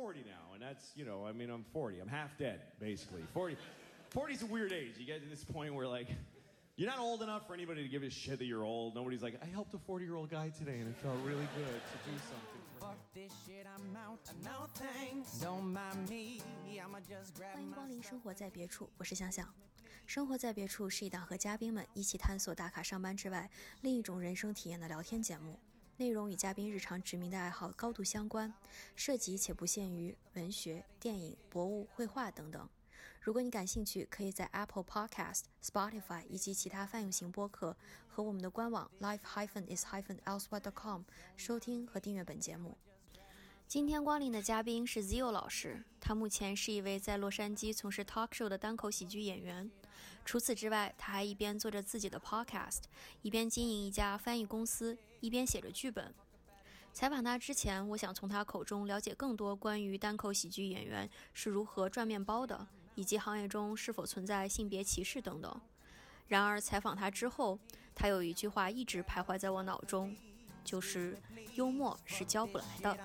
40 now, and that's, you know, I mean, I'm 40. I'm half dead, basically. 40, 40 is a weird age. You get to this point where, like, you're not old enough for anybody to give a shit that you're old. Nobody's like, I helped a 40 year old guy today, and it felt really good to do something for him. Fuck this shit, I'm out. No thanks. Don't mind me. I'ma just grab 欢迎 my 光临生活在别处，我是香香。生活在别处是一档和嘉宾们一起探索打卡上班之外另一种人生体验的聊天节目， 内容与嘉宾日常执迷的爱好高度相关，涉及且不限于文学、电影、博物、绘画等等。如果你感兴趣，可以在 Apple Podcast、Spotify 以及其他泛用型播客和我们的官网 life-is-elsewhere.com 收听和订阅本节目。今天光临的嘉宾是 Zio 老师，他目前是一位在洛杉矶从事 talk show 的单口喜剧演员。除此之外，他还一边做着自己的 podcast，一边经营一家翻译公司，一边写着剧本。采访他之前，我想从他口中了解更多关于单口喜剧演员是如何赚面包的，以及行业中是否存在性别歧视等等。然而，采访他之后，他有一句话一直徘徊在我脑中，就是幽默是教不来的。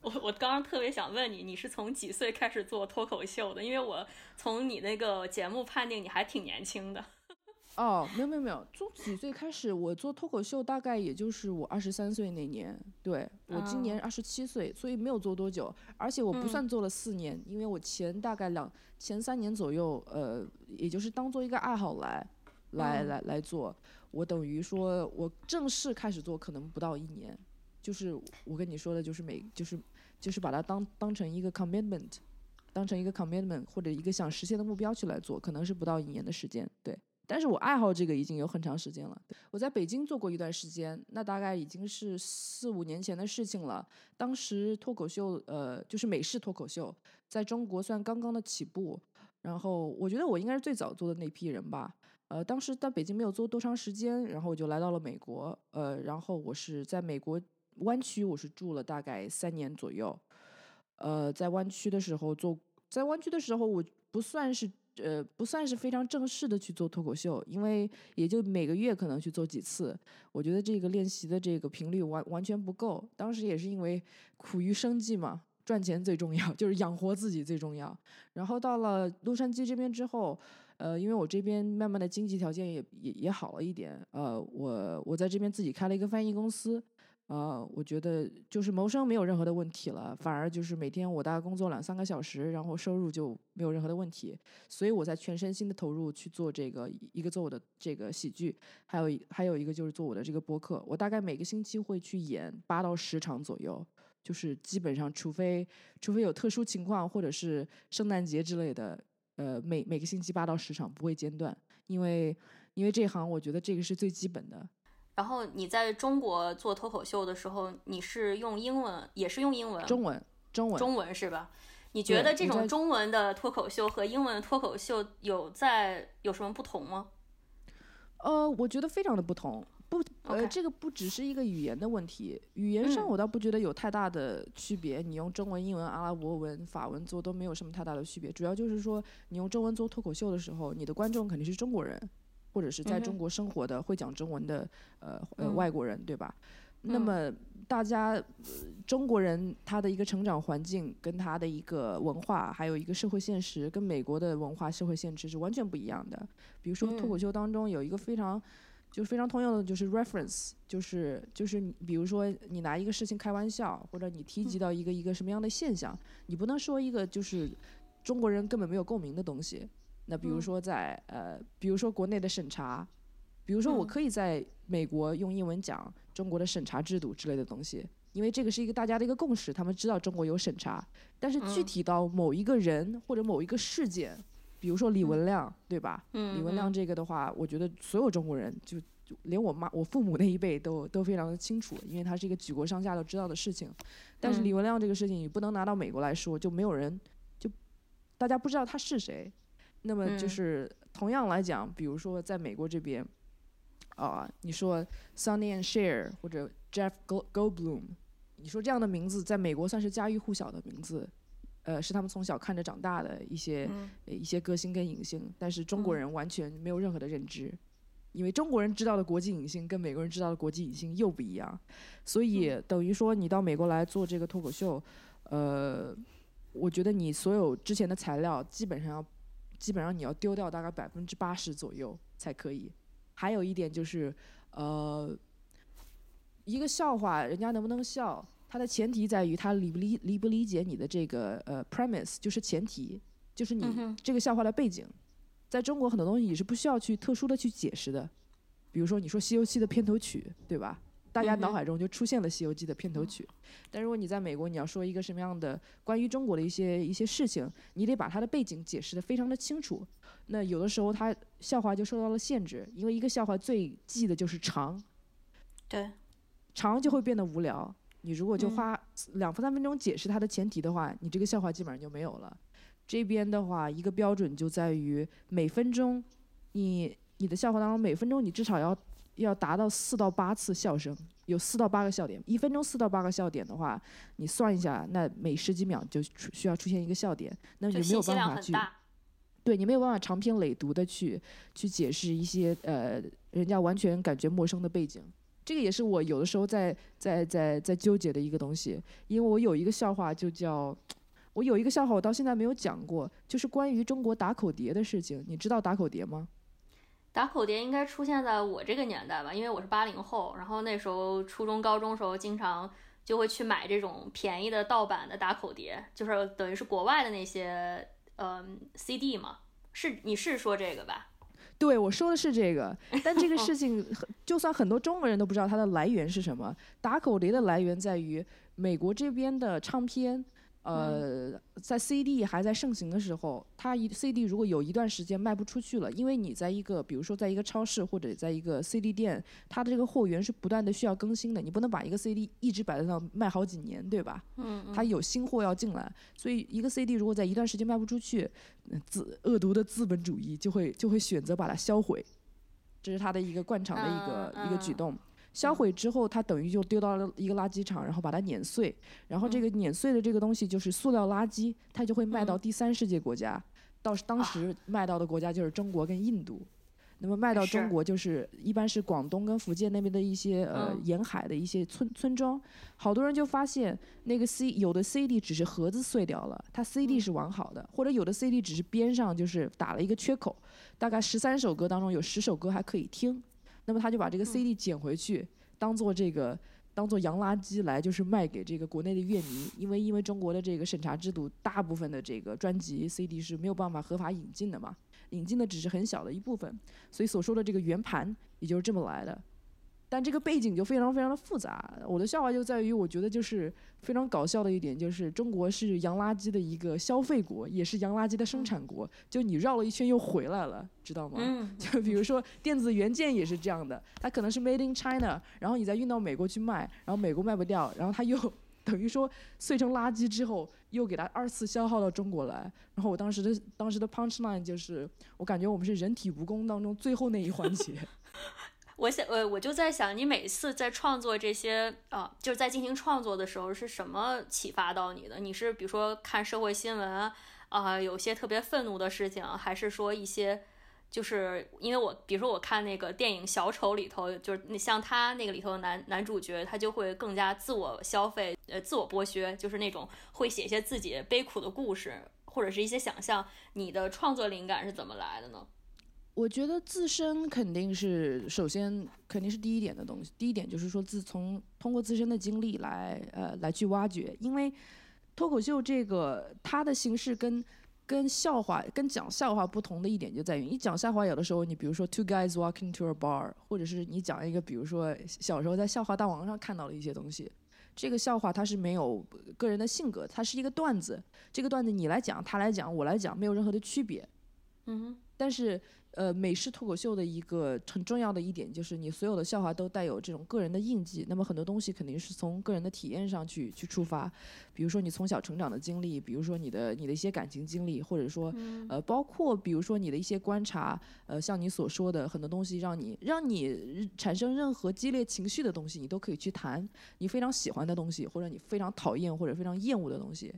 我我刚刚特别想问你，你是从几岁开始做脱口秀的？因为我从你那个节目判定你还挺年轻的。哦，没有没有没有，从几岁开始我做脱口秀，大概也就是我二十三岁那年。对我今年二十七岁，所以没有做多久，而且我不算做了四年，因为我前大概两前三年左右，呃，也就是当做一个爱好来来来来做。我等于说我正式开始做可能不到一年，就是我跟你说的，就是每就是就是把它当当成一个 commitment，当成一个 commitment 或者一个想实现的目标去来做，可能是不到一年的时间。对。但是我爱好这个已经有很长时间了。我在北京做过一段时间，那大概已经是四五年前的事情了。当时脱口秀，呃，就是美式脱口秀，在中国算刚刚的起步。然后我觉得我应该是最早做的那批人吧。呃，当时在北京没有做多长时间，然后我就来到了美国。呃，然后我是在美国湾区，我是住了大概三年左右。呃，在湾区的时候做，在湾区的时候我不算是。呃，不算是非常正式的去做脱口秀，因为也就每个月可能去做几次。我觉得这个练习的这个频率完完全不够。当时也是因为苦于生计嘛，赚钱最重要，就是养活自己最重要。然后到了洛杉矶这边之后，呃，因为我这边慢慢的经济条件也也也好了一点，呃，我我在这边自己开了一个翻译公司。呃、我觉得就是谋生没有任何的问题了，反而就是每天我大概工作两三个小时，然后收入就没有任何的问题，所以我在全身心的投入去做这个，一个做我的这个喜剧，还有一还有一个就是做我的这个播客，我大概每个星期会去演八到十场左右，就是基本上除非除非有特殊情况或者是圣诞节之类的，呃，每每个星期八到十场不会间断，因为因为这行我觉得这个是最基本的。然后你在中国做脱口秀的时候，你是用英文，也是用英文，中文，中文，中文是吧？你觉得这种中文的脱口秀和英文脱口秀有在有什么不同吗？呃，我觉得非常的不同。不，呃这个不只是一个语言的问题，语言上嗯我倒不觉得有太大的区别。你用中文、英文、阿拉伯文、法文做都没有什么太大的区别。主要就是说，你用中文做脱口秀的时候，你的观众肯定是中国人，或者是在中国生活的、会讲中文的呃呃嗯外国人，对吧？那嗯么大家、呃中国人他的一个成长环境跟他的一个文化，还有一个社会现实，跟美国的文化社会现实是完全不一样的。比如说脱口嗯秀当中有一个非常就是非常通用的，就是 reference，就是就是你比如说你拿一个事情开玩笑，或者你提及到一个一个什么样的现象，你不能说一个就是中国人根本没有共鸣的东西。那比如嗯说在、呃，比如说国内的审查，比如说我嗯可以在美国用英文讲中国的审查制度之类的东西，因为这个是一个大家的一个共识，他们知道中国有审查，但是具嗯体到某一个人或者某一个事件，比如说李文亮，对吧？嗯，李文亮嗯这个的话，我觉得所有中国人就就连我妈、我父母那一辈都都非常的清楚，因为他是一个举国上下都知道的事情。但是嗯李文亮这个事情，你不能拿到美国来说，就没有人就大家不知道他是谁。那么就嗯。是同样来讲，比如说在美国这边，啊、你说 Sunny and Cher 或者 Jeff Go Goldblum，你说这样的名字在美国算是家喻户晓的名字，呃，是他们从小看着长大的一些、一些歌星跟影星，但是中国嗯。人完全没有任何的认知。因为中国人知道的国际影星跟美国人知道的国际影星又不一样，所以等于说你到美国来做这个脱口秀，呃，我觉得你所有之前的材料基本上要，基本上你要丢掉大概百分之八十左右才可以。还有一点就是，呃，一个笑话人家能不能笑，它的前提在于他理不理理不理解你的这个呃 premise，就是前提，就是你这个笑话的背景。在中国很多东西你是不需要去特殊的去解释的，比如说你说《西游记》的片头曲，对吧？大家脑海中就出现了《西游记》的片头曲。但如果你在美国，你要说一个什么样的关于中国的一些一些事情，你得把它的背景解释的非常的清楚。那有的时候它笑话就受到了限制，因为一个笑话最忌的就是长，对，长就会变得无聊。你如果就嗯花两分三分钟解释它的前提的话，你这个笑话基本上就没有了。这边的话，一个标准就在于每分钟，你你的笑话当中每分钟你至少要要达到四到八次笑声，有四到八个笑点。一分钟四到八个笑点的话，你算一下，那每十几秒就出需要出现一个笑点，那你没有办法去。对你没有办法长篇累牍的去去解释一些呃人家完全感觉陌生的背景。这个也是我有的时候在在在在纠结的一个东西，因为我有一个笑话就叫，我有一个笑话我到现在没有讲过，就是关于中国打口碟的事情。你知道打口碟吗？打口碟应该出现在我这个年代吧，因为我是八零后，然后那时候初中、高中时候经常就会去买这种便宜的盗版的打口碟，就是等于是国外的那些嗯 CD 嘛。是你是说这个吧？对，我说的是这个，但这个事情很就算很多中国人都不知道它的来源是什么。打口碟的来源在于美国这边的唱片，呃，在 CD 还在盛行的时候，它一 CD 如果有一段时间卖不出去了，因为你在一个比如说在一个超市或者在一个 CD 店，它的这个货源是不断的需要更新的，你不能把一个 CD 一直摆在那卖好几年，对吧？嗯，它有新货要进来，所以一个 CD 如果在一段时间卖不出去，呃资恶毒的资本主义就会就会选择把它销毁，这是它的一个惯常的一个、嗯嗯一个举动。销毁之后，它等于就丢到了一个垃圾场，然后把它碾碎，然后这个碾碎的这个东西就是塑料垃圾，它就会卖到嗯。第三世界国家，到当时卖到的国家就是中国跟印度。那么卖到中国就是一般是广东跟福建那边的一些呃嗯。沿海的一些村村庄，好多人就发现那个 C 有的 CD 只是盒子碎掉了，它 CD 是完好的，或者有的 CD 只是边上就是打了一个缺口，大概十三首歌当中有十首歌还可以听，那么他就把这个 CD 捡回去，当做这个当做洋垃圾来就是卖给这个国内的乐迷，因为因为中国的这个审查制度，大部分的这个专辑 CD 是没有办法合法引进的嘛，引进的只是很小的一部分，所以所说的这个圆盘也就是这么来的。但这个背景就非常非常的复杂。我的笑话就在于，我觉得就是非常搞笑的一点，就是中国是洋垃圾的一个消费国，也是洋垃圾的生产国。就你绕了一圈又回来了，知道吗？嗯，就比如说电子元件也是这样的，它可能是 made in China，然后你再运到美国去卖，然后美国卖不掉，然后它又等于说碎成垃圾之后，又给它二次消耗到中国来。然后我当时的当时的 punch line 就是，我感觉我们是人体蜈蚣当中最后那一环节。我想，呃，我就在想，你每次在创作这些，啊、就是在进行创作的时候，是什么启发到你的？你是比如说看社会新闻啊、有些特别愤怒的事情，还是说一些，就是因为我，比如说我看那个电影《小丑》里头，就是你像他那个里头的男男主角，他就会更加自我消费，呃，自我剥削，就是那种会写一些自己悲苦的故事，或者是一些想象。你的创作灵感是怎么来的呢？我觉得自身肯定是首先肯定是第一点的东西。第一点就是说，自从通过自身的经历来呃来去挖掘，因为脱口秀这个它的形式跟跟笑话跟讲笑话不同的一点就在于，你讲笑话有的时候你比如说 two guys walking to a bar，或者是你讲一个比如说小时候在笑话大王上看到的一些东西。这个笑话它是没有个人的性格，它是一个段子。这个段子你来讲，他来讲，我来讲，没有任何的区别。嗯哼。但是，呃，美式脱口秀的一个很重要的一点就是，你所有的笑话都带有这种个人的印记。那么很多东西肯定是从个人的体验上去去出发，比如说你从小成长的经历，比如说你的你的一些感情经历，或者说，呃，包括比如说你的一些观察，呃，像你所说的很多东西，让你让你产生任何激烈情绪的东西，你都可以去谈。你非常喜欢的东西，或者你非常讨厌或者非常厌恶的东西，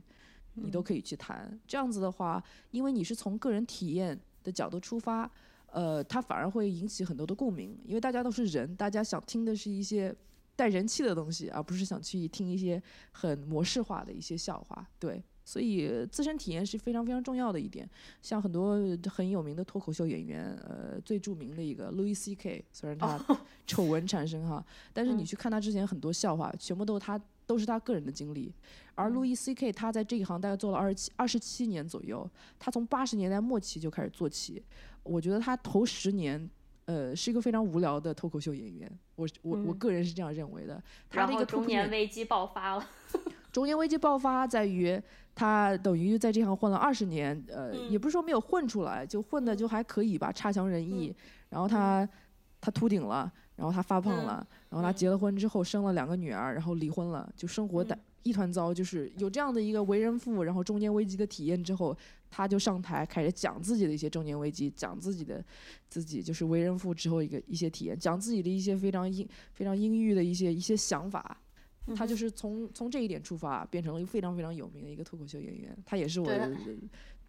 你都可以去谈。这样子的话，因为你是从个人体验的角度出发，呃，它反而会引起很多的共鸣，因为大家都是人，大家想听的是一些带人气的东西，而不是想去听一些很模式化的一些笑话。对，所以自身体验是非常非常重要的一点。像很多很有名的脱口秀演员，呃，最著名的一个 Louis C.K.，虽然他丑闻缠身哈，但是你去看他之前很多笑话，全部都是他都是他个人的经历。而 Louis C.K. 他在这一行大概做了二十七二十七年左右，他从八十年代末期就开始做起。我觉得他头十年，呃，是一个非常无聊的脱口秀演员。我我我个人是这样认为的。他的一个中年危机爆发了。中年危机爆发在于他等于在这行混了二十年，呃，也不是说没有混出来，就混的就还可以吧，差强人意。然后他他秃顶了，然后他发胖了，然后他结了婚之后生了两个女儿，然后离婚了，就生活的一团糟。就是有这样的一个为人父，然后中年危机的体验之后。他就上台开始讲自己的一些中年危机，讲自己的自己就是为人父之后一个一些体验，讲自己的一些非常阴非常阴郁的一些一些想法。他就是从从这一点出发，变成了一个非常非常有名的一个脱口秀演员。他也是我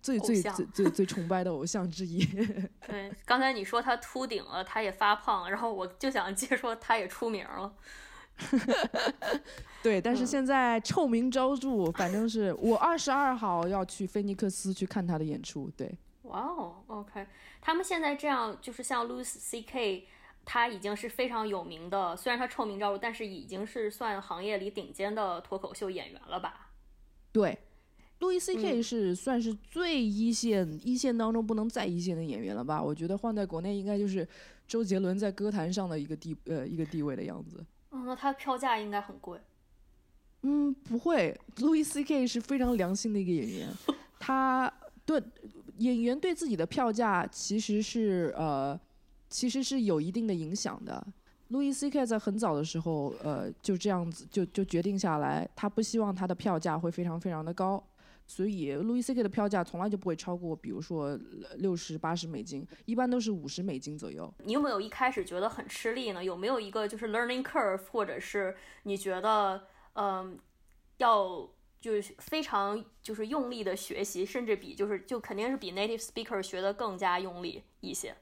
最最最最最崇拜的偶像之一。对，刚才你说他秃顶了，他也发胖，然后我就想接说他也出名了。对，但是现在臭名昭著，反正是我二十二号要去菲尼克斯去看他的演出。对，哇哦，OK，他们现在这样就是像 Louis C.K.，他已经是非常有名的，虽然他臭名昭著，但是已经是算行业里顶尖的脱口秀演员了吧？对，Louis C.K. 是算是最一线，一线当中不能再一线的演员了吧？我觉得换在国内应该就是周杰伦在歌坛上的一个地呃一个地位的样子。嗯，那他票价应该很贵。嗯，不会，Louis C.K. 是非常良心的一个演员，他对演员对自己的票价其实是呃，其实是有一定的影响的。Louis C.K. 在很早的时候，呃，就这样子就就决定下来，他不希望他的票价会非常非常的高。所以，Louis C.K. 的票价从来就不会超过，比如说六十八十美金，一般都是五十美金左右。你有没有一开始觉得很吃力呢？有没有一个就是 learning curve，或者是你觉得，嗯，要就是非常就是用力的学习，甚至比就是就肯定是比 native speaker 学的更加用力一些。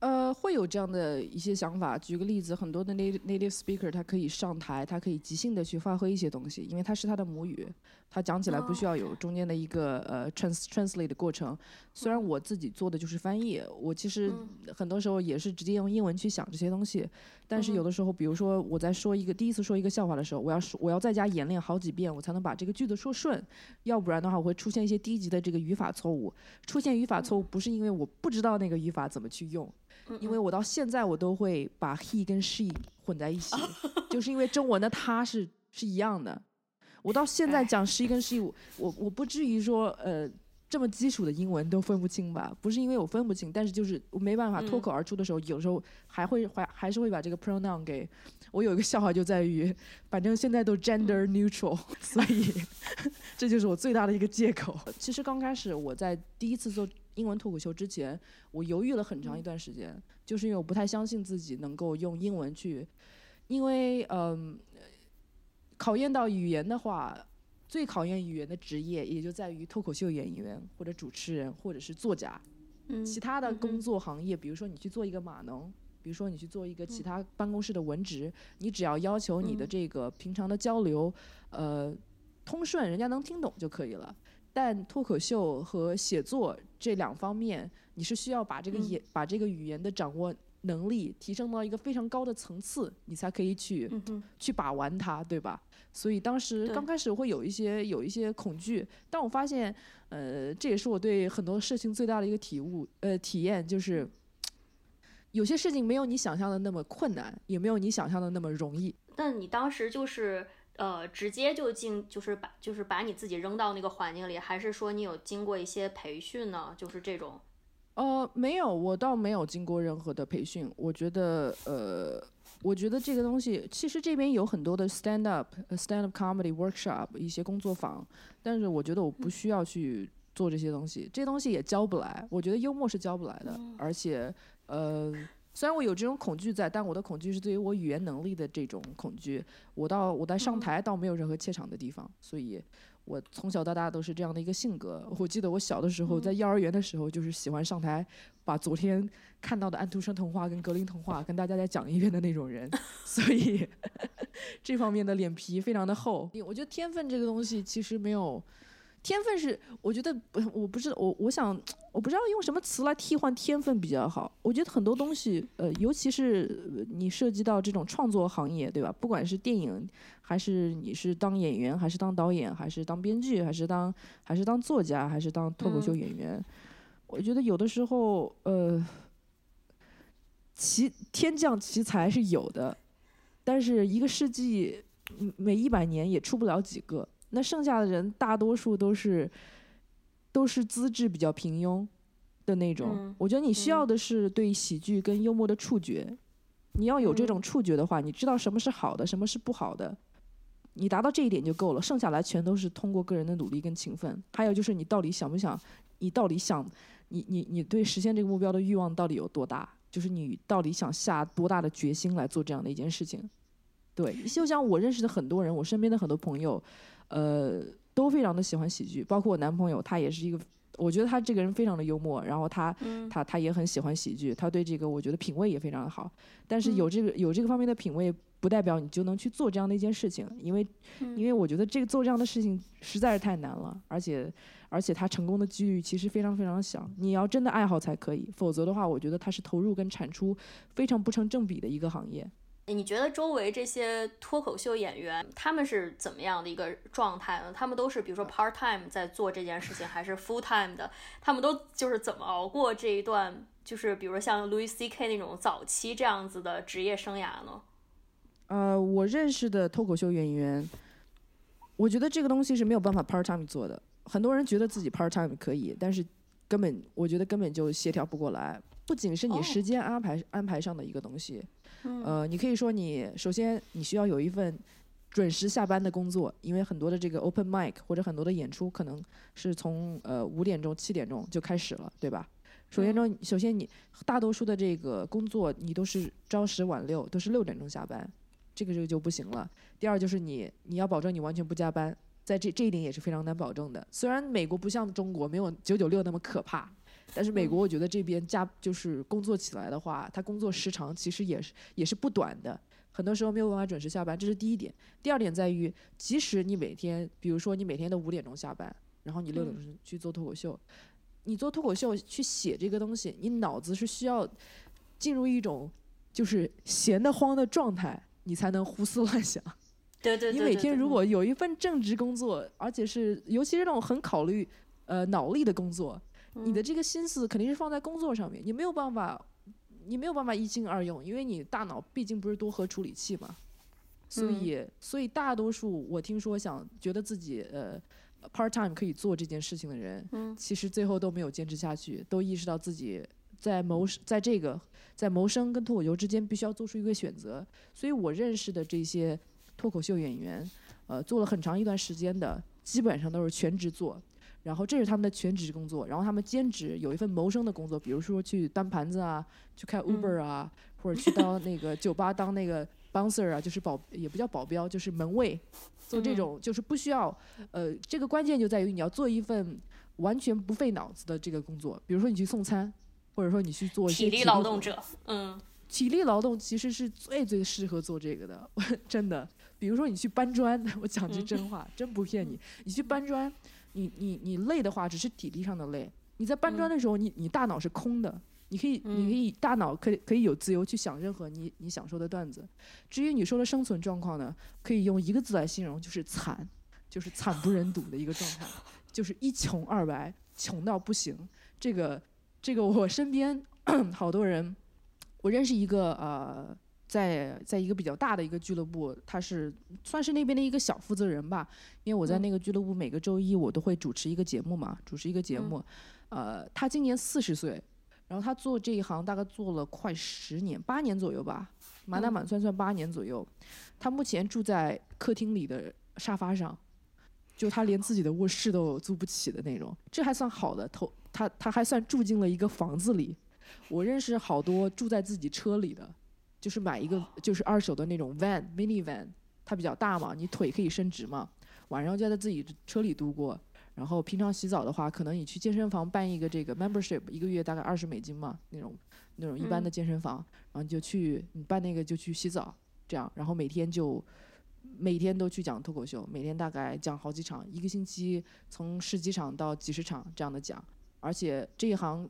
呃，会有这样的一些想法。举个例子，很多的 native native speaker 他可以上台，他可以即兴的去发挥一些东西，因为他是他的母语。他讲起来不需要有中间的一个呃 trans translate 的过程。虽然我自己做的就是翻译，我其实很多时候也是直接用英文去想这些东西。但是有的时候，比如说我在说一个第一次说一个笑话的时候，我要说我要在家演练好几遍，我才能把这个句子说顺。要不然的话，我会出现一些低级的这个语法错误。出现语法错误不是因为我不知道那个语法怎么去用，因为我到现在我都会把 he 跟 she 混在一起，就是因为中文的他是是一样的。我到现在讲十一跟十一，我我不至于说呃这么基础的英文都分不清吧？不是因为我分不清，但是就是我没办法脱口而出的时候，有时候还会还还是会把这个 pronoun 给。我有一个笑话就在于，反正现在都 gender neutral，所以这就是我最大的一个借口。其实刚开始我在第一次做英文脱口秀之前，我犹豫了很长一段时间，就是因为我不太相信自己能够用英文去，因为嗯。考验到语言的话，最考验语言的职业也就在于脱口秀演员或者主持人或者是作家。嗯，其他的工作行业，比如说你去做一个码农，比如说你去做一个其他办公室的文职，你只要要求你的这个平常的交流，呃，通顺，人家能听懂就可以了。但脱口秀和写作这两方面，你是需要把这个演把这个语言的掌握。能力提升到一个非常高的层次，你才可以去去把玩它，对吧？所以当时刚开始会有一些有一些恐惧，但我发现，呃，这也是我对很多事情最大的一个体悟，呃，体验就是有些事情没有你想象的那么困难，也没有你想象的那么容易。那你当时就是呃，直接就进，就是把就是把你自己扔到那个环境里，还是说你有经过一些培训呢？就是这种。呃，没有，我倒没有经过任何的培训。我觉得，呃，我觉得这个东西，其实这边有很多的 stand up、stand up comedy workshop 一些工作坊，但是我觉得我不需要去做这些东西，这些东西也教不来。我觉得幽默是教不来的，而且，呃，虽然我有这种恐惧在，但我的恐惧是对于我语言能力的这种恐惧。我到我在上台倒没有任何怯场的地方，所以。我从小到大都是这样的一个性格。我记得我小的时候，在幼儿园的时候，就是喜欢上台把昨天看到的安徒生童话跟格林童话跟大家再讲一遍的那种人，所以 这方面的脸皮非常的厚。我觉得天分这个东西其实没有。天分是，我觉得不，我不知道，我我想，我不知道用什么词来替换天分比较好。我觉得很多东西，呃，尤其是你涉及到这种创作行业，对吧？不管是电影，还是你是当演员，还是当导演，还是当编剧，还是当还是当作家，还是当脱口秀演员，我觉得有的时候，呃，奇天降奇才是有的，但是一个世纪每一百年也出不了几个。那剩下的人大多数都是，都是资质比较平庸的那种。我觉得你需要的是对喜剧跟幽默的触觉。你要有这种触觉的话，你知道什么是好的，什么是不好的，你达到这一点就够了。剩下来全都是通过个人的努力跟勤奋。还有就是你到底想不想，你到底想，你你你对实现这个目标的欲望到底有多大？就是你到底想下多大的决心来做这样的一件事情？对，就像我认识的很多人，我身边的很多朋友。呃，都非常的喜欢喜剧，包括我男朋友，他也是一个，我觉得他这个人非常的幽默，然后他他他也很喜欢喜剧，他对这个我觉得品味也非常的好。但是有这个有这个方面的品味，不代表你就能去做这样的一件事情，因为因为我觉得这个做这样的事情实在是太难了，而且而且他成功的几率其实非常非常小，你要真的爱好才可以，否则的话，我觉得他是投入跟产出非常不成正比的一个行业。你觉得周围这些脱口秀演员他们是怎么样的一个状态呢？他们都是比如说 part time 在做这件事情，还是 full time 的？他们都就是怎么熬过这一段，就是比如说像 Louis C.K. 那种早期这样子的职业生涯呢？呃，我认识的脱口秀演员，我觉得这个东西是没有办法 part time 做的。很多人觉得自己 part time 可以，但是根本我觉得根本就协调不过来。不仅是你时间安排安排上的一个东西。呃，你可以说你首先你需要有一份准时下班的工作，因为很多的这个 open mic 或者很多的演出可能是从呃五点钟七点钟就开始了，对吧？首先呢，首先你大多数的这个工作你都是朝十晚六，都是六点钟下班，这个就就不行了。第二就是你你要保证你完全不加班，在这这一点也是非常难保证的。虽然美国不像中国没有九九六那么可怕。但是美国，我觉得这边加就是工作起来的话，他工作时长其实也是也是不短的，很多时候没有办法准时下班，这是第一点。第二点在于，即使你每天，比如说你每天都五点钟下班，然后你六点钟去做脱口秀，你做脱口秀去写这个东西，你脑子是需要进入一种就是闲得慌的状态，你才能胡思乱想。对对。你每天如果有一份正职工作，而且是尤其是那种很考虑呃脑力的工作。你的这个心思肯定是放在工作上面，你没有办法，你没有办法一心二用，因为你大脑毕竟不是多核处理器嘛，所以，所以大多数我听说想觉得自己呃 part time 可以做这件事情的人，其实最后都没有坚持下去，都意识到自己在谋在这个在谋生跟脱口秀之间必须要做出一个选择，所以我认识的这些脱口秀演员，呃，做了很长一段时间的，基本上都是全职做。然后这是他们的全职工作，然后他们兼职有一份谋生的工作，比如说去端盘子啊，去开 Uber 啊，或者去当那个酒吧当那个 bouncer 啊，就是保也不叫保镖，就是门卫，做这种就是不需要，呃，这个关键就在于你要做一份完全不费脑子的这个工作，比如说你去送餐，或者说你去做一些体力劳动者，嗯，体力劳动其实是最最适合做这个的，真的，比如说你去搬砖，我讲句真话，真不骗你，你去搬砖。你你你累的话，只是体力上的累。你在搬砖的时候，你你大脑是空的，你可以你可以大脑可以可以有自由去想任何你你想说的段子。至于你说的生存状况呢，可以用一个字来形容，就是惨，就是惨不忍睹的一个状态，就是一穷二白，穷到不行。这个这个我身边 好多人，我认识一个呃。在在一个比较大的一个俱乐部，他是算是那边的一个小负责人吧。因为我在那个俱乐部每个周一我都会主持一个节目嘛，主持一个节目。呃，他今年四十岁，然后他做这一行大概做了快十年，八年左右吧，满打满算算八年左右。他目前住在客厅里的沙发上，就他连自己的卧室都租不起的那种。这还算好的，头他他还算住进了一个房子里。我认识好多住在自己车里的。就是买一个就是二手的那种 van mini van，它比较大嘛，你腿可以伸直嘛。晚上就在自己车里度过。然后平常洗澡的话，可能你去健身房办一个这个 membership，一个月大概二十美金嘛，那种那种一般的健身房，然后你就去你办那个就去洗澡，这样，然后每天就每天都去讲脱口秀，每天大概讲好几场，一个星期从十几场到几十场这样的讲，而且这一行。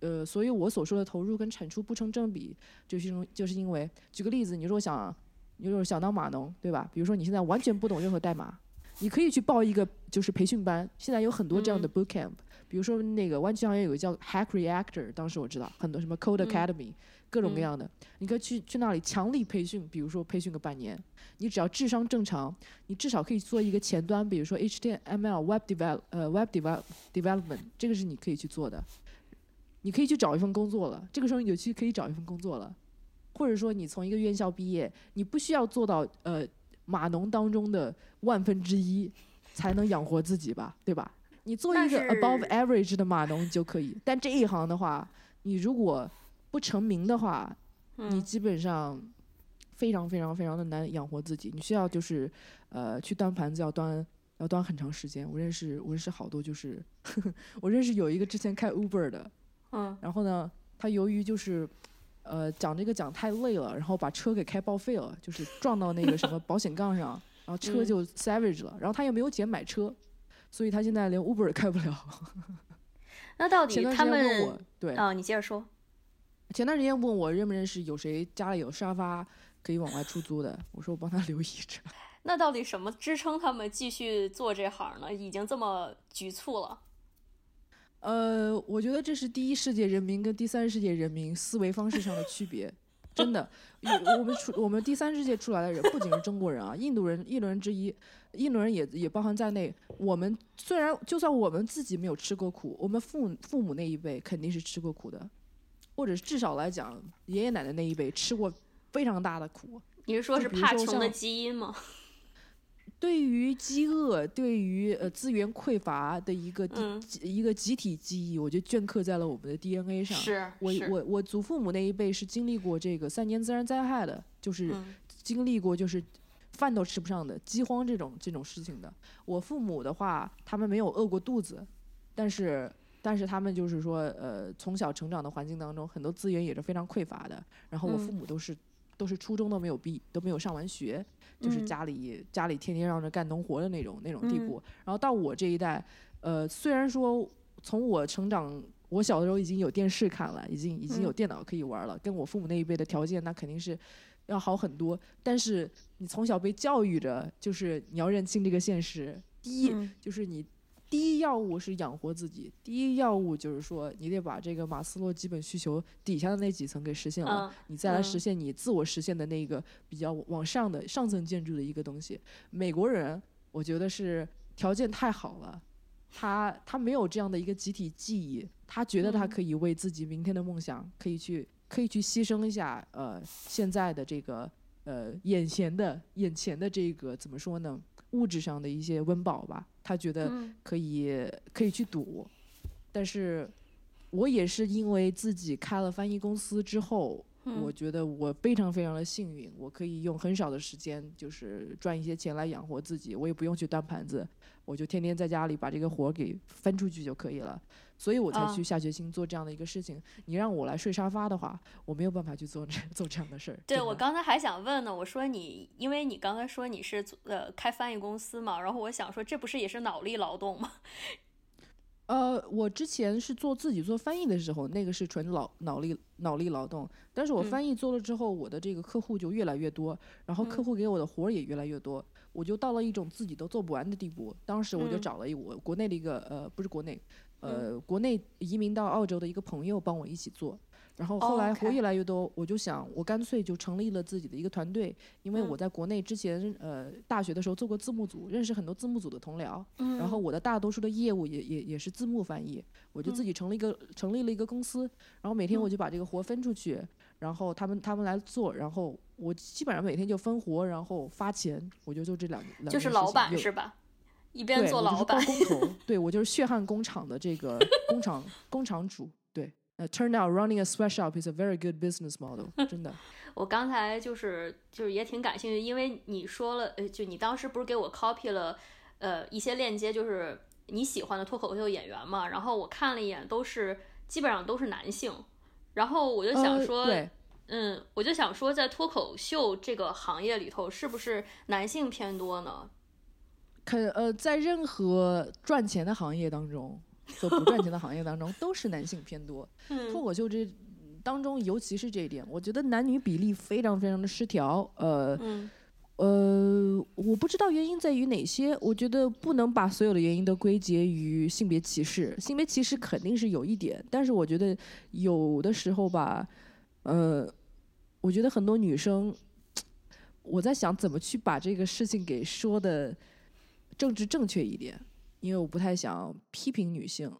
呃，所以我所说的投入跟产出不成正比，就是因为就是因为，举个例子，你如果想，你如果想当码农，对吧？比如说你现在完全不懂任何代码，你可以去报一个就是培训班，现在有很多这样的 boot camp，比如说那个湾区好像有个叫 Hack Reactor，当时我知道很多什么 Code Academy，各种各样的，你可以去去那里强力培训，比如说培训个半年，你只要智商正常，你至少可以做一个前端，比如说 HTML Web Develop 呃 Web Develop Development，这个是你可以去做的。你可以去找一份工作了，这个时候你就去可以找一份工作了，或者说你从一个院校毕业，你不需要做到呃码农当中的万分之一才能养活自己吧，对吧？你做一个 above average 的码农就可以，但这一行的话，你如果不成名的话，你基本上非常非常非常的难养活自己，你需要就是呃去端盘子要端要端很长时间。我认识我认识好多就是 我认识有一个之前开 Uber 的。嗯，然后呢，他由于就是，呃，讲这个讲太累了，然后把车给开报废了，就是撞到那个什么保险杠上，然后车就 savage 了，然后他也没有钱买车，所以他现在连 Uber 也开不了。那到底他们对啊，你接着说。前段时间问我认不认识有谁家里有沙发可以往外出租的，我说我帮他留意着。那到底什么支撑他们继续做这行呢？已经这么局促了。呃，我觉得这是第一世界人民跟第三世界人民思维方式上的区别，真的。我们出我们第三世界出来的人，不仅是中国人啊，印度人、印度人之一，印度人也也包含在内。我们虽然就算我们自己没有吃过苦，我们父父母那一辈肯定是吃过苦的，或者至少来讲，爷爷奶奶那一辈吃过非常大的苦。你是说是怕穷的基因吗？对于饥饿，对于呃资源匮乏的一个一个集体记忆，我觉得镌刻在了我们的 DNA 上。是，我我我祖父母那一辈是经历过这个三年自然灾害的，就是经历过就是饭都吃不上的饥荒这种这种事情的。我父母的话，他们没有饿过肚子，但是但是他们就是说呃从小成长的环境当中，很多资源也是非常匮乏的。然后我父母都是都是初中都没有毕都没有上完学。就是家里家里天天让着干农活的那种那种地步，然后到我这一代，呃，虽然说从我成长，我小的时候已经有电视看了，已经已经有电脑可以玩了，跟我父母那一辈的条件那肯定是要好很多。但是你从小被教育着，就是你要认清这个现实。第一，就是你。第一要务是养活自己，第一要务就是说，你得把这个马斯洛基本需求底下的那几层给实现了，你再来实现你自我实现的那个比较往上的上层建筑的一个东西。美国人，我觉得是条件太好了，他他没有这样的一个集体记忆，他觉得他可以为自己明天的梦想，可以去可以去牺牲一下，呃，现在的这个呃眼前的眼前的这个怎么说呢？物质上的一些温饱吧，他觉得可以可以去赌，但是我也是因为自己开了翻译公司之后，我觉得我非常非常的幸运，我可以用很少的时间就是赚一些钱来养活自己，我也不用去端盘子，我就天天在家里把这个活给分出去就可以了。所以我才去下决心做这样的一个事情。你让我来睡沙发的话，我没有办法去做这做这样的事儿。对我刚才还想问呢，我说你，因为你刚才说你是呃开翻译公司嘛，然后我想说，这不是也是脑力劳动吗？呃，我之前是做自己做翻译的时候，那个是纯脑脑力脑力劳动。但是我翻译做了之后，我的这个客户就越来越多，然后客户给我的活儿也越来越多，我就到了一种自己都做不完的地步。当时我就找了一我国内的一个呃，不是国内。呃，国内移民到澳洲的一个朋友帮我一起做，然后后来活越来越多，我就想，我干脆就成立了自己的一个团队，因为我在国内之前呃大学的时候做过字幕组，认识很多字幕组的同僚，然后我的大多数的业务也也也是字幕翻译，我就自己成立一个成立了一个公司，然后每天我就把这个活分出去，然后他们他们来做，然后我基本上每天就分活，然后发钱，我就做这两两就是老板是吧？一边做老板，工头，对我就是血汗工厂的这个工厂工厂主。对，呃，turn out running a sweatshop is a very good business model，真的。我刚才就是就是也挺感兴趣，因为你说了，呃，就你当时不是给我 copy 了，呃一些链接，就是你喜欢的脱口秀演员嘛。然后我看了一眼，都是基本上都是男性。然后我就想说，对，嗯，我就想说，在脱口秀这个行业里头，是不是男性偏多呢？肯呃，在任何赚钱的行业当中和不赚钱的行业当中，都是男性偏多。脱口秀这当中，尤其是这一点，我觉得男女比例非常非常的失调。呃，呃，我不知道原因在于哪些。我觉得不能把所有的原因都归结于性别歧视，性别歧视肯定是有一点，但是我觉得有的时候吧，呃，我觉得很多女生，我在想怎么去把这个事情给说的。政治正确一点，因为我不太想批评女性。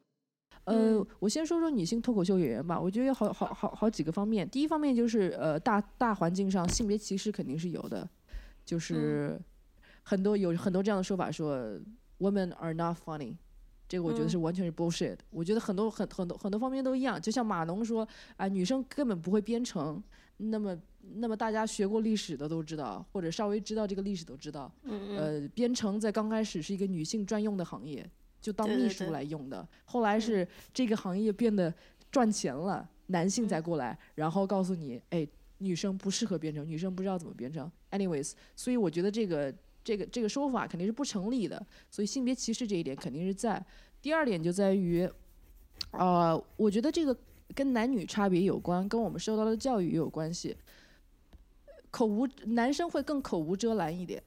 呃，我先说说女性脱口秀演员吧。我觉得有好好好好几个方面。第一方面就是呃，大大环境上性别歧视肯定是有的，就是很多有很多这样的说法，说 women are not funny，这个我觉得是完全是 bullshit。我觉得很多很很多很多方面都一样，就像马农说啊，女生根本不会编程，那么。那么大家学过历史的都知道，或者稍微知道这个历史都知道，呃，编程在刚开始是一个女性专用的行业，就当秘书来用的。后来是这个行业变得赚钱了，男性才过来，然后告诉你，哎，女生不适合编程，女生不知道怎么编程。Anyways，所以我觉得这个这个这个说法肯定是不成立的。所以性别歧视这一点肯定是在。第二点就在于，啊，我觉得这个跟男女差别有关，跟我们受到的教育也有关系。口无男生会更口无遮拦一点，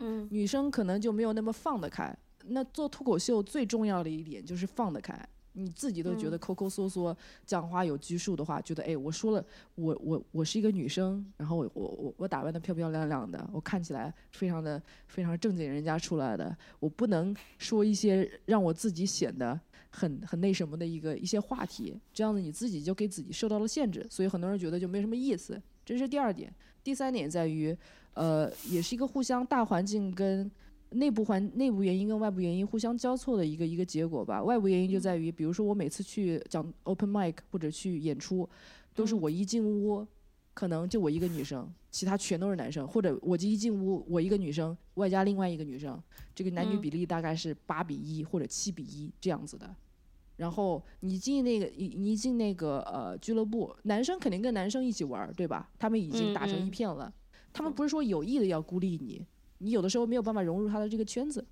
嗯，女生可能就没有那么放得开。那做脱口秀最重要的一点就是放得开，你自己都觉得抠抠缩缩，讲话有拘束的话，觉得哎，我说了，我我我是一个女生，然后我我我我打扮的漂漂亮亮的，我看起来非常的非常正经人家出来的，我不能说一些让我自己显得很很那什么的一个一些话题，这样子你自己就给自己受到了限制，所以很多人觉得就没什么意思，这是第二点。第三点在于，呃，也是一个互相大环境跟内部环内部原因跟外部原因互相交错的一个一个结果吧。外部原因就在于，比如说我每次去讲 open mic 或者去演出，都是我一进屋，可能就我一个女生，其他全都是男生，或者我一进屋我一个女生外加另外一个女生，这个男女比例大概是八比一或者七比一这样子的。然后你进那个，你你进那个呃俱乐部，男生肯定跟男生一起玩，对吧？他们已经打成一片了。他们不是说有意的要孤立你，你有的时候没有办法融入他的这个圈子。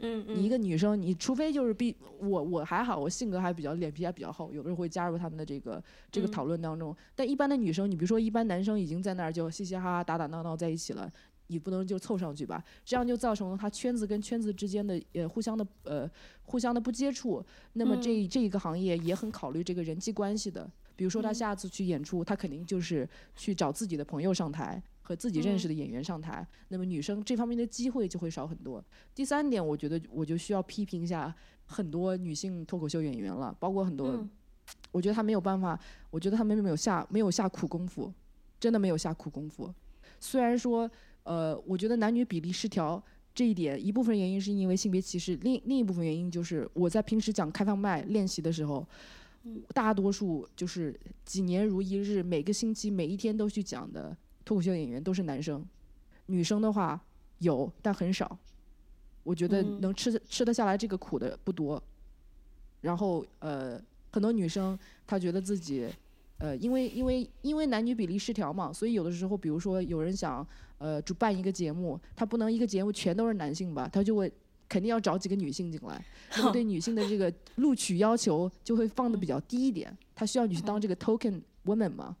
嗯你一个女生，你除非就是比我我还好，我性格还比较脸皮还比较厚，有的时候会加入他们的这个这个讨论当中。但一般的女生，你比如说一般男生已经在那儿就嘻嘻哈哈打打闹闹在一起了。你不能就凑上去吧，这样就造成了他圈子跟圈子之间的呃互相的呃互相的不接触。那么这这一个行业也很考虑这个人际关系的。比如说他下次去演出，他肯定就是去找自己的朋友上台和自己认识的演员上台。那么女生这方面的机会就会少很多。第三点，我觉得我就需要批评一下很多女性脱口秀演员了，包括很多，我觉得她没有办法，我觉得她们没有下没有下苦功夫，真的没有下苦功夫。虽然说。呃，我觉得男女比例失调这一点，一部分原因是因为性别歧视，另另一部分原因就是我在平时讲开放麦练习的时候，大多数就是几年如一日，每个星期每一天都去讲的脱口秀演员都是男生，女生的话有但很少，我觉得能吃吃得下来这个苦的不多，然后呃，很多女生她觉得自己，呃，因为因为因为男女比例失调嘛，所以有的时候，比如说有人想。呃，主办一个节目，他不能一个节目全都是男性吧？他就会肯定要找几个女性进来，那么对女性的这个录取要求就会放的比较低一点。他需要你去当这个 token woman 嘛？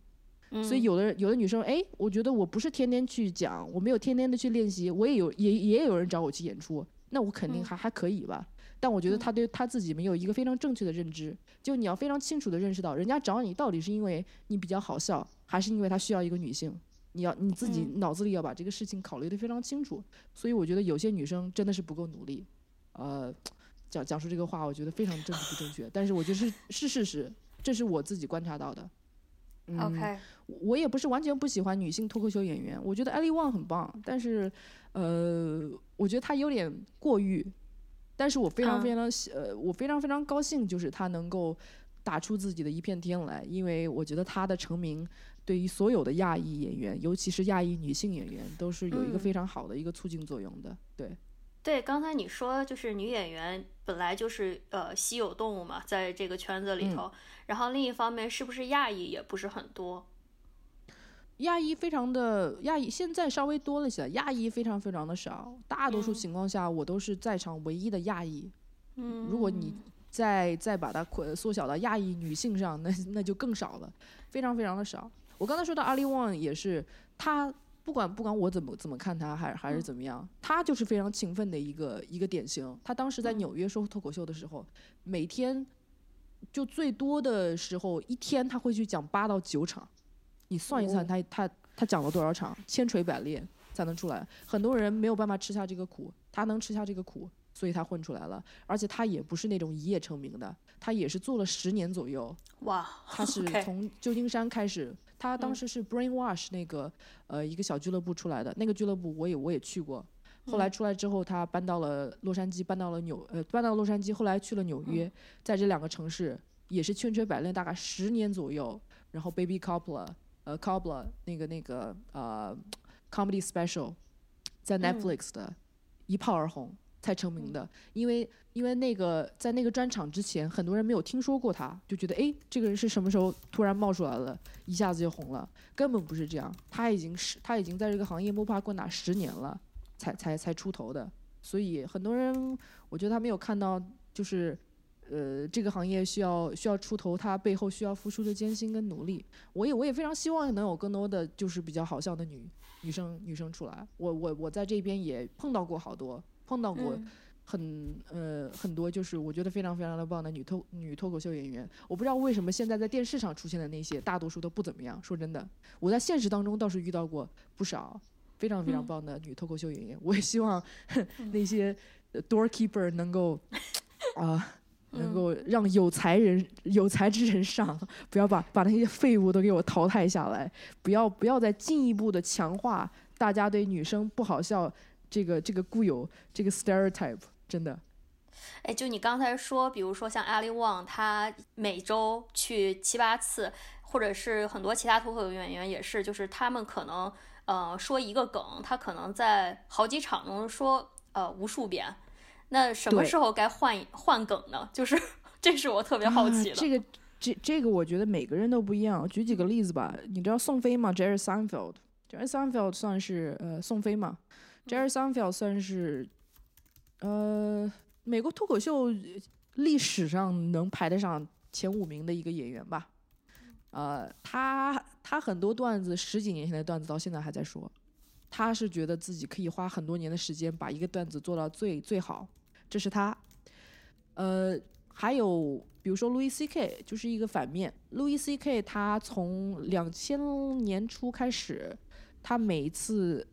所以有的有的女生，哎，我觉得我不是天天去讲，我没有天天的去练习，我也有也也有人找我去演出，那我肯定还还可以吧？但我觉得他对他自己没有一个非常正确的认知，就你要非常清楚的认识到，人家找你到底是因为你比较好笑，还是因为他需要一个女性？你要你自己脑子里要把这个事情考虑的非常清楚，所以我觉得有些女生真的是不够努力，呃，讲讲述这个话，我觉得非常正不正确，但是我觉得是是事实，这是我自己观察到的。OK，我也不是完全不喜欢女性脱口秀演员，我觉得艾丽旺很棒，但是呃，我觉得她有点过誉，但是我非常非常呃，我非常非常高兴，就是她能够打出自己的一片天来，因为我觉得她的成名。对于所有的亚裔演员，尤其是亚裔女性演员，都是有一个非常好的一个促进作用的。对，对，刚才你说就是女演员本来就是呃稀有动物嘛，在这个圈子里头，然后另一方面是不是亚裔也不是很多？亚裔非常的亚裔，现在稍微多了些，亚裔非常非常的少。大多数情况下，我都是在场唯一的亚裔。嗯，如果你再再把它扩缩小到亚裔女性上，那那就更少了，非常非常的少。我刚才说到阿里旺也是，她不管不管我怎么怎么看他，还还是怎么样，他就是非常勤奋的一个一个典型。他当时在纽约说脱口秀的时候，每天就最多的时候一天他会去讲八到九场。你算一算，他他他讲了多少场，千锤百炼才能出来。很多人没有办法吃下这个苦，他能吃下这个苦，所以他混出来了。而且他也不是那种一夜成名的，他也是做了十年左右。哇，他 是从旧金山开始，他当时是 Brainwash 那个呃一个小俱乐部出来的，那个俱乐部我也我也去过。后来出来之后，他搬到了洛杉矶，搬到了纽呃搬到洛杉矶，后来去了纽约，在这两个城市也是千锤百炼，大概十年左右。然后 Baby Coppola。呃，Cobbler 那个那个呃，comedy special，在 Netflix 的，一炮而红才成名的。因为因为那个在那个专场之前，很多人没有听说过他，就觉得哎，这个人是什么时候突然冒出来了，一下子就红了？根本不是这样，他已经是他已经在这个行业摸爬滚打十年了，才才才出头的。所以很多人，我觉得他没有看到就是。呃，这个行业需要需要出头，他背后需要付出的艰辛跟努力。我也我也非常希望能有更多的就是比较好笑的女女生女生出来。我我我在这边也碰到过好多，碰到过很呃很多就是我觉得非常非常的棒的女脱女脱口秀演员。我不知道为什么现在在电视上出现的那些大多数都不怎么样。说真的，我在现实当中倒是遇到过不少非常非常棒的女脱口秀演员。我也希望 那些 doorkeeper 能够 啊。能够让有才人、有才之人上，不要把把那些废物都给我淘汰下来，不要不要再进一步的强化大家对女生不好笑这个这个固有这个 stereotype，真的。哎，就你刚才说，比如说像 Ali Wong，他每周去七八次，或者是很多其他脱口秀演员也是，就是他们可能呃说一个梗，他可能在好几场中说呃无数遍。那什么时候该换换梗呢？就是 这是我特别好奇的。这个这这个，我觉得每个人都不一样。举几个例子吧，你知道宋飞吗？Jerry Seinfeld，Jerry Seinfeld 算是呃宋飞嘛？Jerry Seinfeld 算是呃美国脱口秀历史上能排得上前五名的一个演员吧？呃，他他很多段子十几年前的段子到现在还在说，他是觉得自己可以花很多年的时间把一个段子做到最最好。这是他，呃，还有比如说 Louis C.K. 就是一个反面。Louis C.K. 他从两千年初开始，他每一次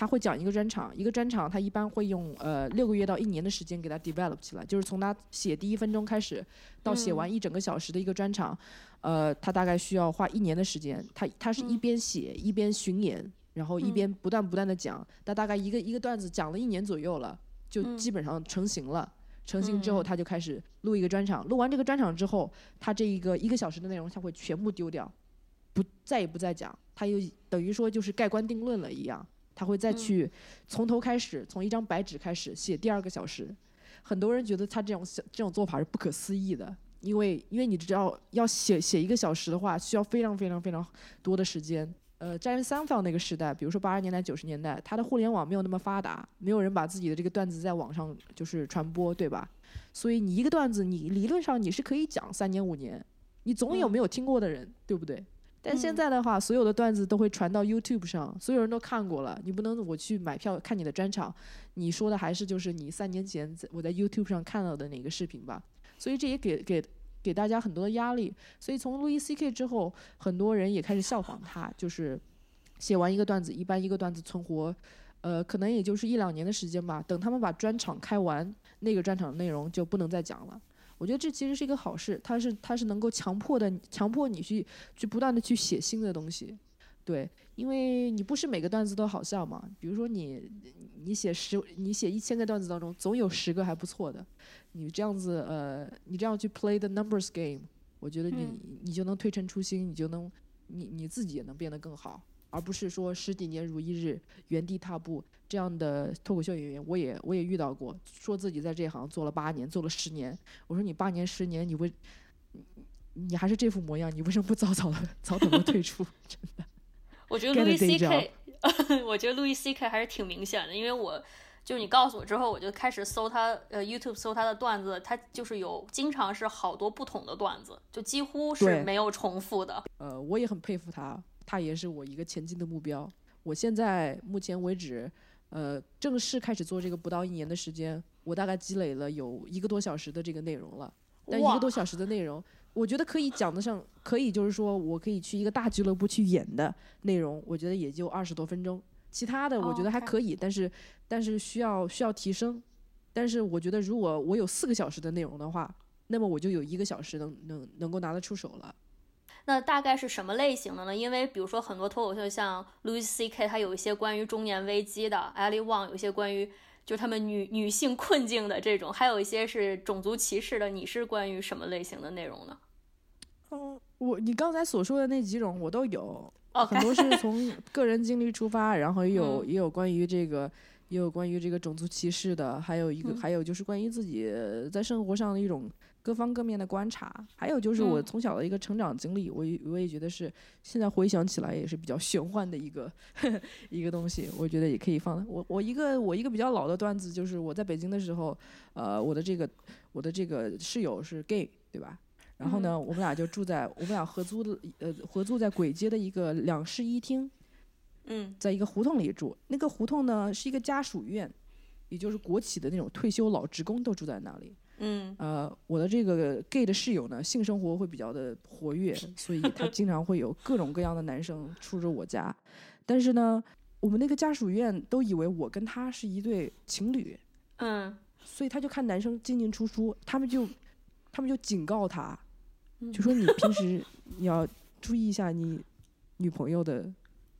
他会讲一个专场，一个专场他一般会用呃六个月到一年的时间给他 develop 起来，就是从他写第一分钟开始到写完一整个小时的一个专场，呃，他大概需要花一年的时间。他他是一边写一边巡演，然后一边不断不断的讲，他大概一个一个段子讲了一年左右了。就基本上成型了，成型之后他就开始录一个专场，录完这个专场之后，他这一个一个小时的内容他会全部丢掉，不再也不再讲，他又等于说就是盖棺定论了一样，他会再去从头开始，从一张白纸开始写第二个小时。很多人觉得他这种这种做法是不可思议的，因为因为你只要要写写一个小时的话，需要非常非常非常多的时间。呃，在三方那个时代，比如说八十年代、九十年代，它的互联网没有那么发达，没有人把自己的这个段子在网上就是传播，对吧？所以你一个段子，你理论上你是可以讲三年五年，你总有没有听过的人，对不对？但现在的话，所有的段子都会传到 YouTube 上，所有人都看过了，你不能我去买票看你的专场，你说的还是就是你三年前我在 YouTube 上看到的那个视频吧？所以这也给给。给大家很多的压力，所以从路易 C K 之后，很多人也开始效仿他，就是写完一个段子，一般一个段子存活，呃，可能也就是一两年的时间吧。等他们把专场开完，那个专场的内容就不能再讲了。我觉得这其实是一个好事，它是它是能够强迫的，强迫你去去不断的去写新的东西。对，因为你不是每个段子都好笑嘛。比如说你，你写十，你写一千个段子当中，总有十个还不错的。你这样子，呃，你这样去 play the numbers game，我觉得你你就能推陈出新，你就能，你你自己也能变得更好。而不是说十几年如一日原地踏步这样的脱口秀演员，我也我也遇到过，说自己在这行做了八年，做了十年。我说你八年十年，你为你你还是这副模样，你为什么不早早的早早的退出？真的 我觉得 Louis C.K. 我觉得 Louis C.K. 还是挺明显的，因为我就是你告诉我之后，我就开始搜他呃 YouTube 搜他的段子，他就是有经常是好多不同的段子，就几乎是没有重复的。呃，我也很佩服他，他也是我一个前进的目标。我现在目前为止，呃，正式开始做这个不到一年的时间，我大概积累了有一个多小时的这个内容了。但一个多小时的内容，我觉得可以讲得上，可以就是说我可以去一个大俱乐部去演的内容，我觉得也就二十多分钟。其他的我觉得还可以，但是但是需要需要提升。但是我觉得如果我有四个小时的内容的话，那么我就有一个小时能能能够拿得出手了。那大概是什么类型的呢？因为比如说很多脱口秀，像 Louis C.K. 他有一些关于中年危机的，Ali Wong 有一些关于就是他们女女性困境的这种，还有一些是种族歧视的。你是关于什么类型的内容呢嗯，我你刚才所说的那几种我都有，？OK，很多是从个人经历出发，然后也有、嗯也有关于这个，也有关于这个种族歧视的，还有一个、嗯还有就是关于自己在生活上的一种各方各面的观察，还有就是我嗯从小的一个成长经历，我也我也觉得是现在回想起来也是比较玄幻的一个 一个东西，我觉得也可以放。我我一个我一个比较老的段子就是我在北京的时候，呃，我的这个我的这个室友是 gay，对吧？然后呢，我们俩就住在我们俩合租的呃合租在簋街的一个两室一厅，嗯在一个胡同里住。那个胡同呢是一个家属院，也就是国企的那种退休老职工都住在那里。嗯呃，我的这个 gay 的室友呢，性生活会比较的活跃，所以他经常会有各种各样的男生出入我家。但是呢，我们那个家属院都以为我跟他是一对情侣，嗯所以他就看男生进进出出，他们就他们就警告他，嗯就说你平时你要注意一下你女朋友的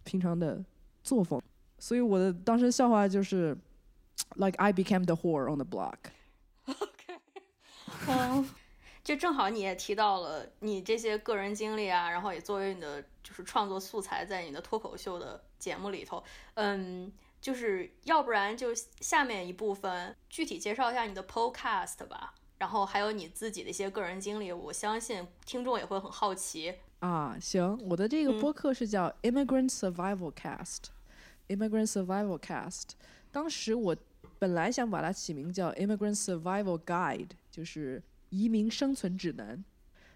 平常的作风。所以我的当时笑话就是，like I became the whore on the block。嗯，就正好你也提到了你这些个人经历啊，然后也作为你的就是创作素材在你的脱口秀的节目里头，嗯，就是要不然就下面一部分具体介绍一下你的 podcast 吧，然后还有你自己的一些个人经历，我相信听众也会很好奇。啊，行，我的这个嗯播客是叫 Immigrant Survival Cast，Immigrant Survival Cast。当时我本来想把它起名叫 Immigrant Survival Guide，就是移民生存指南。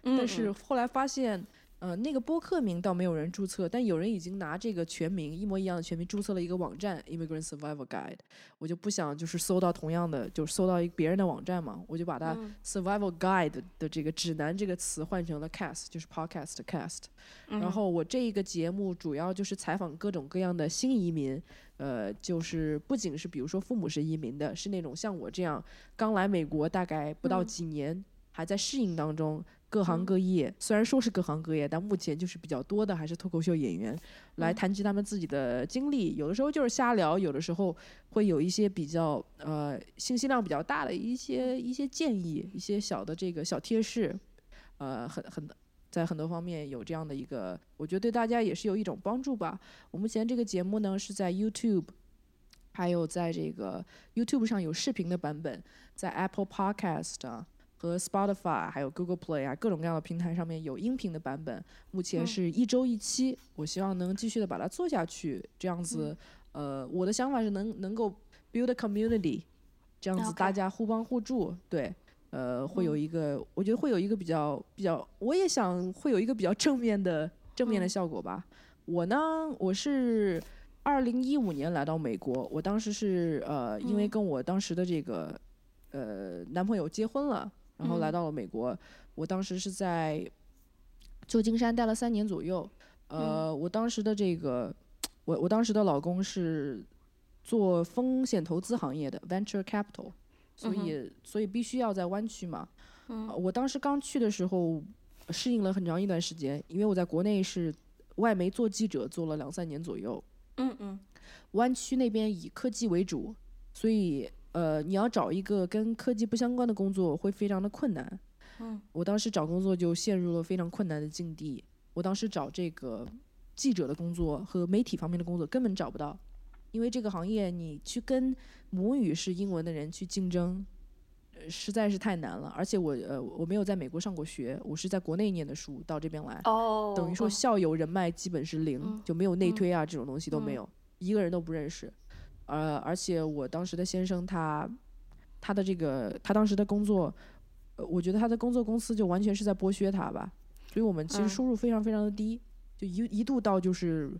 嗯，但是嗯后来发现，呃，那个播客名倒没有人注册，但有人已经拿这个全名一模一样的全名注册了一个网站 Immigrant Survival Guide。我就不想就是搜到同样的，就是搜到一别人的网站嘛，我就把它嗯 Survival Guide 的这个指南这个词换成了 Cast，就是 Podcast Cast。然嗯后我这一个节目主要就是采访各种各样的新移民，呃，就是不仅是比如说父母是移民的，是那种像我这样刚来美国大概不到嗯几年，还在适应当中，各行嗯。各业，虽然说是各行各业，但目前就是比较多的还是脱口秀演员来嗯。谈及他们自己的经历，有的时候就是瞎聊，有的时候会有一些比较呃信息量比较大的一些一些建议，一些小的这个小贴士，呃，很很在很多方面有这样的一个，我觉得对大家也是有一种帮助吧。我目前这个节目呢是在 YouTube，还有在这个 YouTube 上有视频的版本，在 Apple Podcast 啊和 Spotify 还有 Google Play 啊各种各样的平台上面有音频的版本。目前嗯是一周一期，我希望能继续的把它做下去，这样子，呃，我的想法是能能够 build a community，这样子大家互帮互助，对。呃，会有嗯一个，我觉得会有一个比较比较，我也想会有一个比较正面的正面的嗯效果吧。我呢，我是二零一五年来到美国，我当时是呃，因为嗯跟我当时的这个呃男朋友结婚了，然后来嗯到了美国。我当时是在旧金山待了三年左右。呃，嗯我当时的这个，我我当时的老公是做风险投资行业的 venture capital，所以、所以必须要在湾区嘛。嗯呃我当时刚去的时候，适应了很长一段时间，因为我在国内是外媒做记者，做了两三年左右。嗯嗯湾区那边以科技为主，所以呃，你要找一个跟科技不相关的工作会非常的困难。嗯，我当时找工作就陷入了非常困难的境地。我当时找这个记者的工作和媒体方面的工作根本找不到，因为这个行业你去跟母语是英文的人去竞争，呃实在是太难了。而且我呃我没有在美国上过学，我是在国内念的书，到这边来，哦，等于说哦校友人脉基本是零，嗯就没有内嗯推啊、这种东西都没嗯有，一个人都不认识。呃，而且我当时的先生他他的这个他当时的工作，呃我觉得他的工作公司就完全是在剥削他吧，所以我们其实嗯收入非常非常的低，就一一度到就是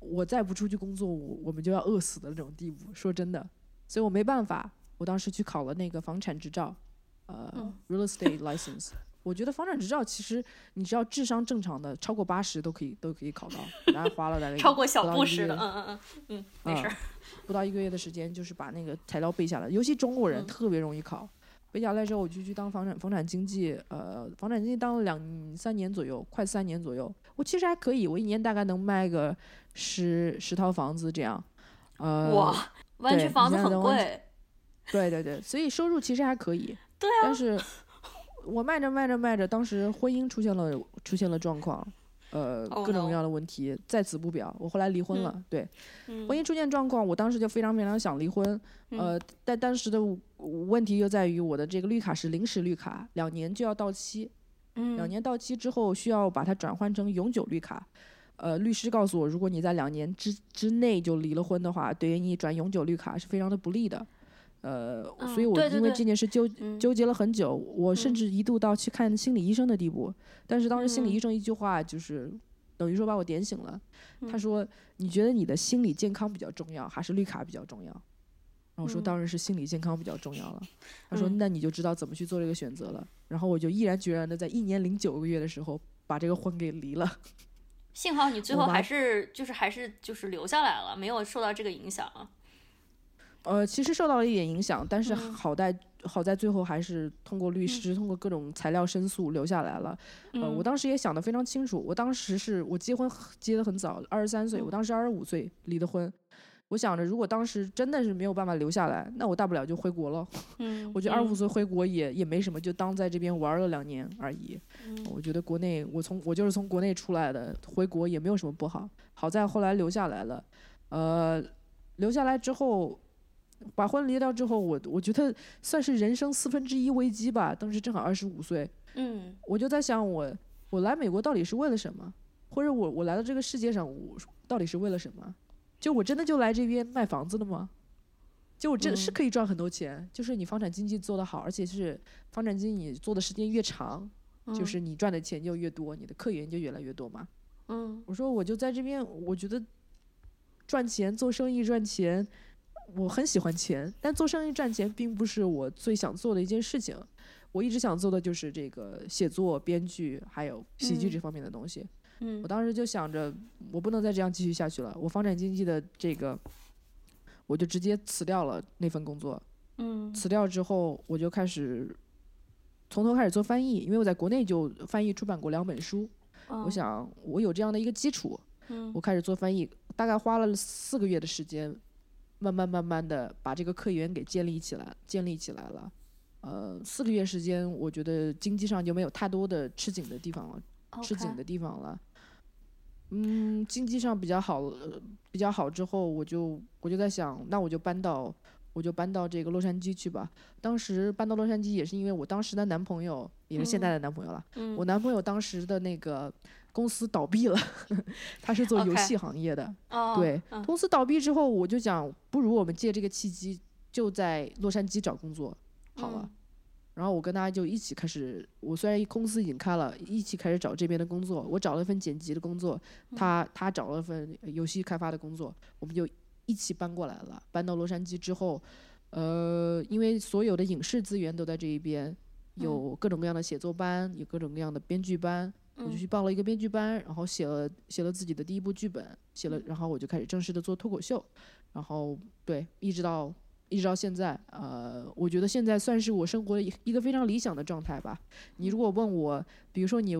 我再不出去工作，我我们就要饿死的那种地步。说真的，所以我没办法，我当时去考了那个房产执照，呃、嗯 r e a l estate license。我觉得房产执照其实你只要智商正常的，超过八十都可以都可以考到，然后花了大概超过小布什的，嗯嗯嗯嗯，没事儿。不到一个月的时间，就是把那个材料背下来。尤其中国人嗯特别容易考，背下来之后我就去当房产房产经纪，呃，房产经济当了两三年左右，快三年左右。我其实还可以，我一年大概能卖个十十套房子这样。呃，哇，湾区对房子很贵，对对对，所以收入其实还可以。对啊但是我卖着卖着卖着，当时婚姻出现了出现了状况，呃，Oh 各种各样的问题，在此不表。我后来离婚了，对，嗯婚姻出现状况，我当时就非常非常想离婚，呃，但当时的问题就在于我的这个绿卡是临时绿卡，两年就要到期，两嗯年到期之后需要把它转换成永久绿卡。呃，律师告诉我，如果你在两年之之内就离了婚的话，对于你转永久绿卡是非常的不利的。呃，所以我因为这件事纠嗯纠结了很久，我甚嗯至一度到去看心理医生的地步。但是当时心理嗯医生一句话就是，等于说把我点醒了。他嗯说：“你觉得你的心理健康比较重要，还是绿卡比较重要？”然后我说：“嗯当然是心理健康比较重要了。”他说：“嗯那你就知道怎么去做这个选择了。”然后我就毅然决然的在一年零九个月的时候把这个婚给离了。幸好你最后还是就是还是就是留下来了，没有受到这个影响。呃，其实受到了一点影响，但是嗯好在、好在最后还是通过律师、通过各种材料申诉留下来了。呃，我嗯当时也想得非常清楚，我当时是我结婚结得很早，二十三岁，嗯我当时二十五岁离的婚。我想着，如果当时真的是没有办法留下来，那我大不了就回国了。嗯，我觉得二十五嗯岁回国也也没什么，就当在这边玩了两年而已。嗯我觉得国内，我从我就是从国内出来的，回国也没有什么不好。好在后来留下来了，呃，留下来之后，把婚离掉之后，我我觉得算是人生四分之一危机吧。当时正好二十五岁，嗯我就在想我，我来美国到底是为了什么？或者我我来到这个世界上，我到底是为了什么？就我真的就来这边卖房子的吗？就我真的是嗯可以赚很多钱，就是你房产经济做得好，而且是房产经济你做的时间越长，就嗯是你赚的钱就越多，你的客源就越来越多嘛。嗯我说我就在这边，我觉得赚钱做生意赚钱，我很喜欢钱，但做生意赚钱并不是我最想做的一件事情。我一直想做的就是这个写作、编剧还有喜剧嗯这方面的东西。嗯我当时就想着，我不能再这样继续下去了。我房产经纪的这个，我就直接辞掉了那份工作。嗯辞掉之后，我就开始从头开始做翻译，因为我在国内就翻译出版过两本书。我想我有这样的一个基础，嗯我开始做翻译，大概花了四个月的时间，慢慢慢慢的把这个客源给建立起来，建立起来了。呃，四个月时间，我觉得经济上就没有太多的吃紧的地方了。吃紧的地方了。嗯，经济上比较好，呃比较好之后，我就我就在想，那我就搬到我就搬到这个洛杉矶去吧。当时搬到洛杉矶也是因为我当时的男朋友，也是现在的男朋友了。嗯我男朋友当时的那个公司倒闭了，他是做游戏行业的。哦对，嗯公司倒闭之后，我就想，不如我们借这个契机，就在洛杉矶找工作好了。嗯然后我跟他就一起开始，我虽然公司已经开了，一起开始找这边的工作。我找了一份剪辑的工作，嗯他他找了份游戏开发的工作，我们就一起搬过来了。搬到洛杉矶之后，呃，因为所有的影视资源都在这一边，嗯有各种各样的写作班，有各种各样的编剧班，我就嗯去报了一个编剧班，然后写了写了自己的第一部剧本，写了，然后我就开始正式的做脱口秀，然后对，一直到一直到现在，呃，我觉得现在算是我生活的一一个非常理想的状态吧。你如果问我，比如说你，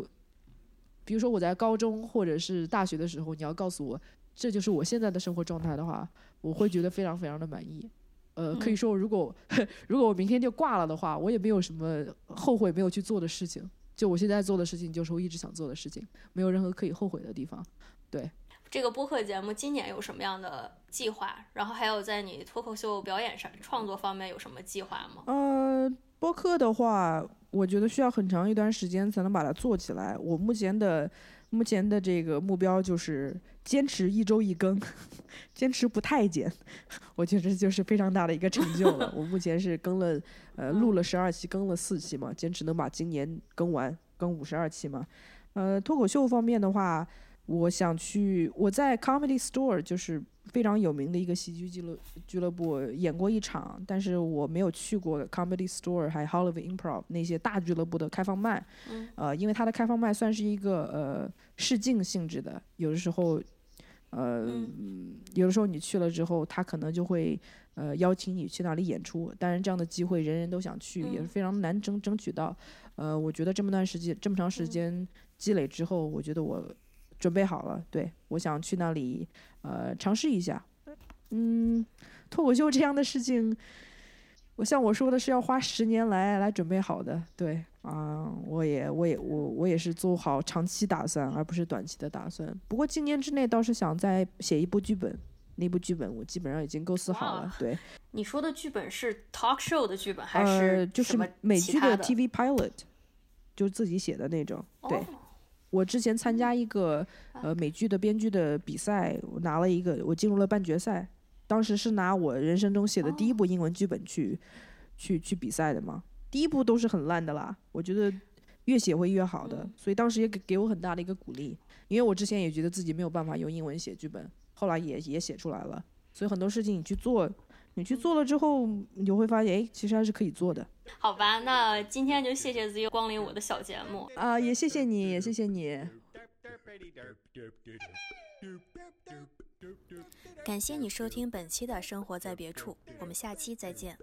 比如说我在高中或者是大学的时候，你要告诉我这就是我现在的生活状态的话，我会觉得非常非常的满意。呃，可以嗯说，如果 如果我明天就挂了的话，我也没有什么后悔没有去做的事情。就我现在做的事情，就是我一直想做的事情，没有任何可以后悔的地方。对这个播客节目今年有什么样的计划？然后还有在你脱口秀表演上创作方面有什么计划吗？呃，播客的话，我觉得需要很长一段时间才能把它做起来。我目前的目前的这个目标就是坚持一周一更，坚持不太减，我觉得这就是非常大的一个成就了。我目前是更了，呃，录了十二期，更了四期嘛，坚持能把今年更完，更五十二期嘛。呃，脱口秀方面的话。我想去，我在 Comedy Store 就是非常有名的一个喜剧俱乐俱乐部演过一场，但是我没有去过 Comedy Store 还 Hollywood Improv 那些大俱乐部的开放麦，呃，因为它的开放麦算是一个呃试镜性质的，有的时候，呃，有的时候你去了之后，他可能就会呃邀请你去那里演出，当然这样的机会人人都想去，也是非常难争争取到，呃，我觉得这么段时间这么长时间积累之后，我觉得我。准备好了，对我想去那里，呃，尝试一下。嗯，脱口秀这样的事情，我像我说的是要花十年来来准备好的。对啊，我也我也我我也是做好长期打算，而不是短期的打算。不过今年之内倒是想再写一部剧本，那部剧本我基本上已经构思好了。对，你说的剧本是 talk show 的剧本还是就是美剧的 TV pilot，就自己写的那种。对。我之前参加一个呃美剧的编剧的比赛，我拿了一个，我进入了半决赛。当时是拿我人生中写的第一部英文剧本去去去比赛的嘛。第一部都是很烂的啦，我觉得越写会越好的，所以当时也给给我很大的一个鼓励。因为我之前也觉得自己没有办法用英文写剧本，后来也也写出来了。所以很多事情你去做，你去做了之后，你就会发现，哎，其实还是可以做的。好吧，那今天就谢谢 Z 光临我的小节目啊，也谢谢你，也谢谢你。感谢你收听本期的生活在别处，我们下期再见。